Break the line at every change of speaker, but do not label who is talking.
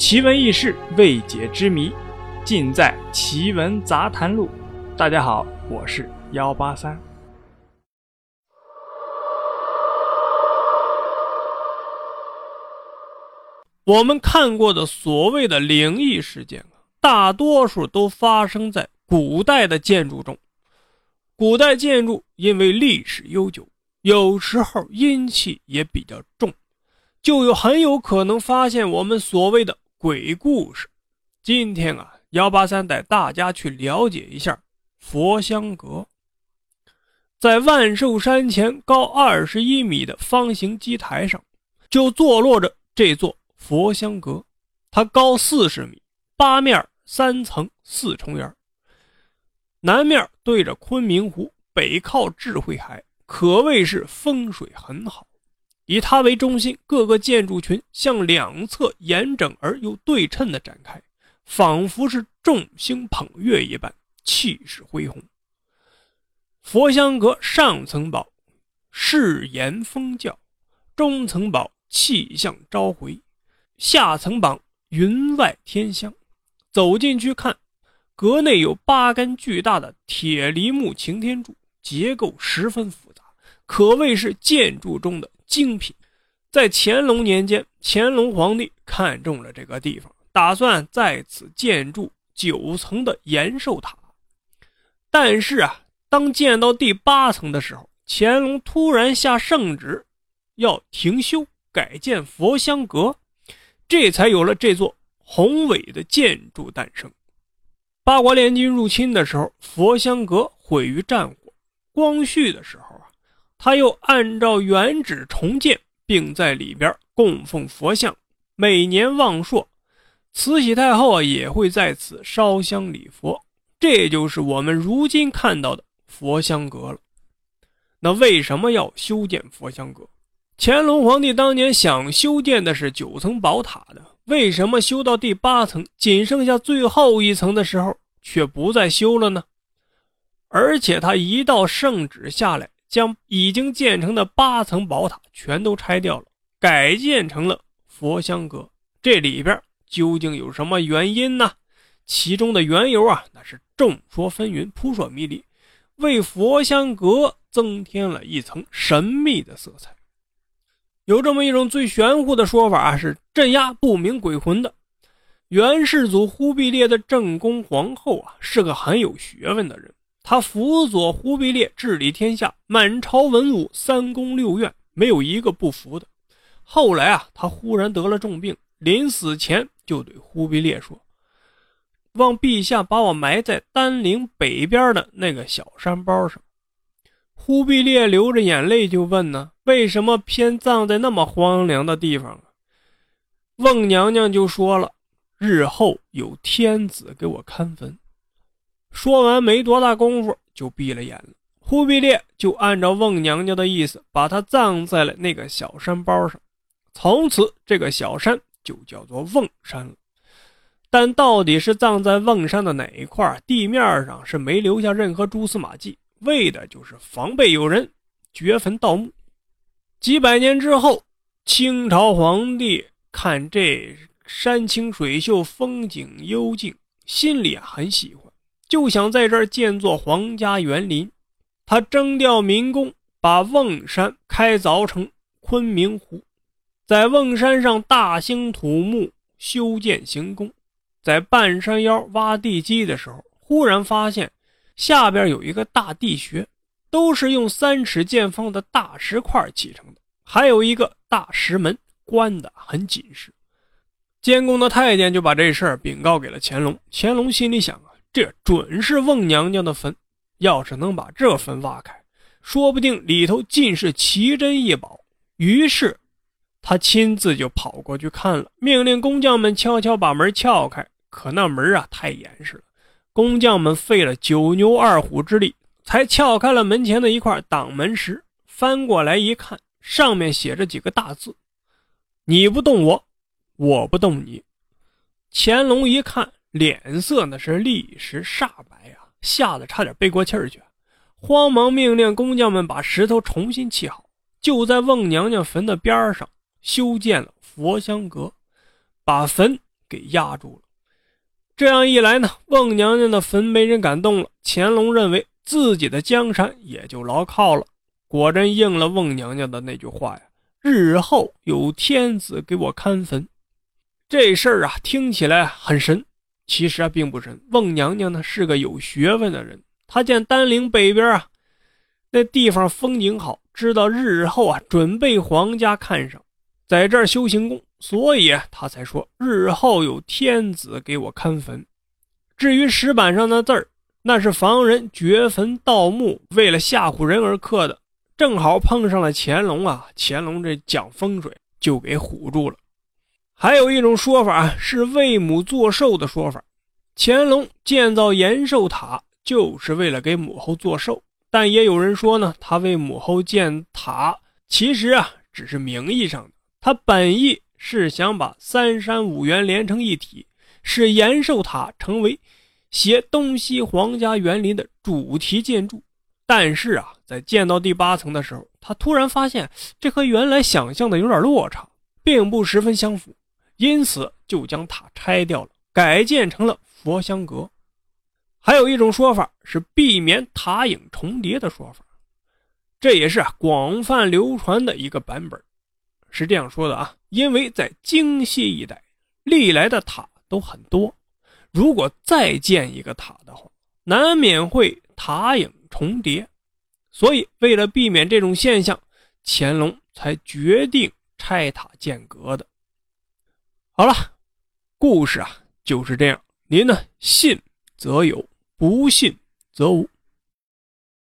奇闻异事、未解之谜，尽在《奇闻杂谈录》。大家好，我是幺八三。我们看过的所谓的灵异事件啊，大多数都发生在古代的建筑中。古代建筑因为历史悠久，有时候阴气也比较重，就有很有可能发现我们所谓的鬼故事。今天啊，幺八三带大家去了解一下佛香阁。在万寿山前高二十一米的方形基台上，就坐落着这座。佛香阁，它高四十米，八面三层四重檐，南面对着昆明湖，北靠智慧海，可谓是风水很好。以它为中心，各个建筑群向两侧严整而又对称的展开，仿佛是众星捧月一般，气势恢宏。佛香阁上层宝，誓言风教；中层宝，气象召回。下层榜云外天香，走进去看，阁内有八根巨大的铁梨木擎天柱，结构十分复杂，可谓是建筑中的精品。在乾隆年间，乾隆皇帝看中了这个地方，打算在此建筑九层的延寿塔。但是啊，当建到第八层的时候，乾隆突然下圣旨，要停修改建佛香阁。这才有了这座宏伟的建筑诞生。八国联军入侵的时候，佛香阁毁于战火。光绪的时候，他又按照原址重建，并在里边供奉佛像。每年望朔，慈禧太后啊也会在此烧香礼佛。这就是我们如今看到的佛香阁了。那为什么要修建佛香阁？乾隆皇帝当年想修建的是九层宝塔的，为什么修到第八层，仅剩下最后一层的时候，却不再修了呢？而且他一道圣旨下来，将已经建成的八层宝塔全都拆掉了，改建成了佛香阁。这里边究竟有什么原因呢？其中的缘由啊，那是众说纷纭，扑朔迷离，为佛香阁增添了一层神秘的色彩。有这么一种最玄乎的说法啊是镇压不明鬼魂的。元世祖忽必烈的正宫皇后啊，是个很有学问的人。他辅佐忽必烈治理天下，满朝文武三宫六院没有一个不服的。后来啊，他忽然得了重病，临死前就对忽必烈说：“望陛下把我埋在丹陵北边的那个小山包上。”忽必烈流着眼泪就问呢：“为什么偏葬在那么荒凉的地方啊？”孟娘娘就说了：“日后有天子给我看坟。”说完没多大功夫就闭了眼了。忽必烈就按照孟娘娘的意思，把他葬在了那个小山包上。从此，这个小山就叫做瓮山了。但到底是葬在瓮山的哪一块，地面上是没留下任何蛛丝马迹。为的就是防备有人掘坟盗墓。几百年之后，清朝皇帝看这山清水秀、风景幽静，心里啊很喜欢，就想在这儿建座皇家园林。他征调民工，把瓮山开凿成昆明湖，在瓮山上大兴土木，修建行宫。在半山腰挖地基的时候，忽然发现。下边有一个大地穴，都是用三尺见方的大石块砌成的，还有一个大石门，关得很紧实。监工的太监就把这事儿禀告给了乾隆。乾隆心里想啊，这准是瓮娘娘的坟，要是能把这坟挖开，说不定里头尽是奇珍异宝。于是，他亲自就跑过去看了，命令工匠们悄悄把门撬开。可那门啊，太严实了。工匠们费了九牛二虎之力，才撬开了门前的一块挡门石。翻过来一看，上面写着几个大字：“你不动我，我不动你。”乾隆一看，脸色那是立时煞白啊，吓得差点背过气儿去，慌忙命令工匠们把石头重新砌好，就在瓮娘娘坟的边上修建了佛香阁，把坟给压住了。这样一来呢，孟娘娘的坟没人敢动了，乾隆认为自己的江山也就牢靠了。果真应了孟娘娘的那句话呀：“日后有天子给我看坟。”这事儿啊，听起来很神，其实啊并不深。孟娘娘呢是个有学问的人，她见丹陵北边啊那地方风景好，知道日后啊准备皇家看上，在这儿修行宫，所以她才说日后有天子给我看坟。至于石板上的字儿，那是防人掘坟盗墓，为了吓唬人而刻的。正好碰上了乾隆啊，乾隆这讲风水就给唬住了。还有一种说法是为母做寿的说法，乾隆建造延寿塔就是为了给母后做寿。但也有人说呢，他为母后建塔，其实啊只是名义上的，他本意是想把三山五园连成一体，使延寿塔成为携东西皇家园林的主题建筑。但是啊，在建到第八层的时候，他突然发现这和原来想象的有点落差，并不十分相符，因此就将塔拆掉了，改建成了佛香阁。还有一种说法是避免塔影重叠的说法，这也是广泛流传的一个版本。是这样说的啊，因为在京西一带，历来的塔都很多，如果再建一个塔的话，难免会塔影。重叠，所以为了避免这种现象，乾隆才决定拆塔建阁的。好了，故事啊就是这样，您呢信则有，不信则无。